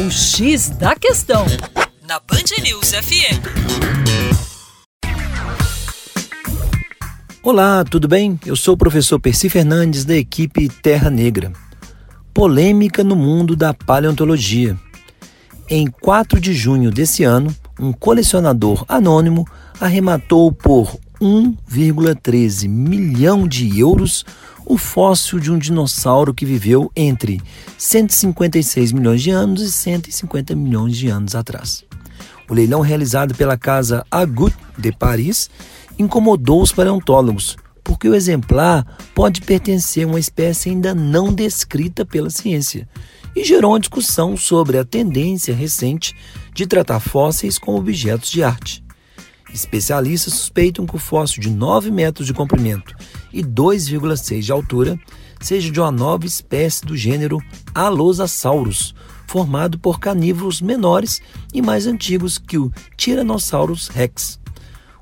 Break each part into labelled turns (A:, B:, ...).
A: O X da Questão, na Band News FM.
B: Olá, tudo bem? Eu sou o professor Percy Fernandes, da equipe Terra Negra. Polêmica no mundo da paleontologia. Em 4 de junho desse ano, um colecionador anônimo arrematou por 1,13 milhão de euros o fóssil de um dinossauro que viveu entre 156 milhões de anos e 150 milhões de anos atrás. O leilão realizado pela casa Agut de Paris incomodou os paleontólogos, porque o exemplar pode pertencer a uma espécie ainda não descrita pela ciência, e gerou uma discussão sobre a tendência recente de tratar fósseis como objetos de arte. Especialistas suspeitam que o fóssil de 9 metros de comprimento e 2,6 de altura seja de uma nova espécie do gênero Allosaurus, formado por carnívoros menores e mais antigos que o Tyrannosaurus rex.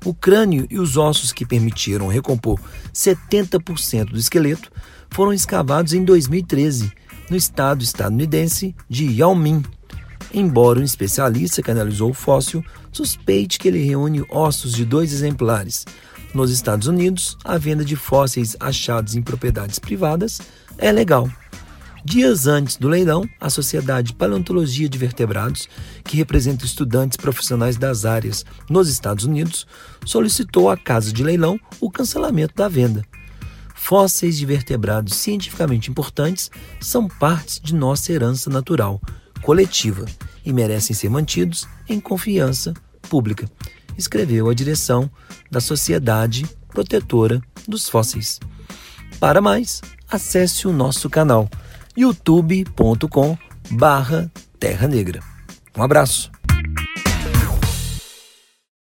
B: O crânio e os ossos que permitiram recompor 70% do esqueleto foram escavados em 2013 no estado estadunidense de Yao Ming, embora um especialista que analisou o fóssil suspeite que ele reúne ossos de dois exemplares. Nos Estados Unidos, a venda de fósseis achados em propriedades privadas é legal. Dias antes do leilão, a Sociedade Paleontologia de Vertebrados, que representa estudantes profissionais das áreas nos Estados Unidos, solicitou à casa de leilão o cancelamento da venda. Fósseis de vertebrados cientificamente importantes são partes de nossa herança natural, coletiva e merecem ser mantidos em confiança pública, escreveu a direção da Sociedade Protetora dos Fósseis. Para mais, acesse o nosso canal youtube.com barra Terra Negra. Um abraço!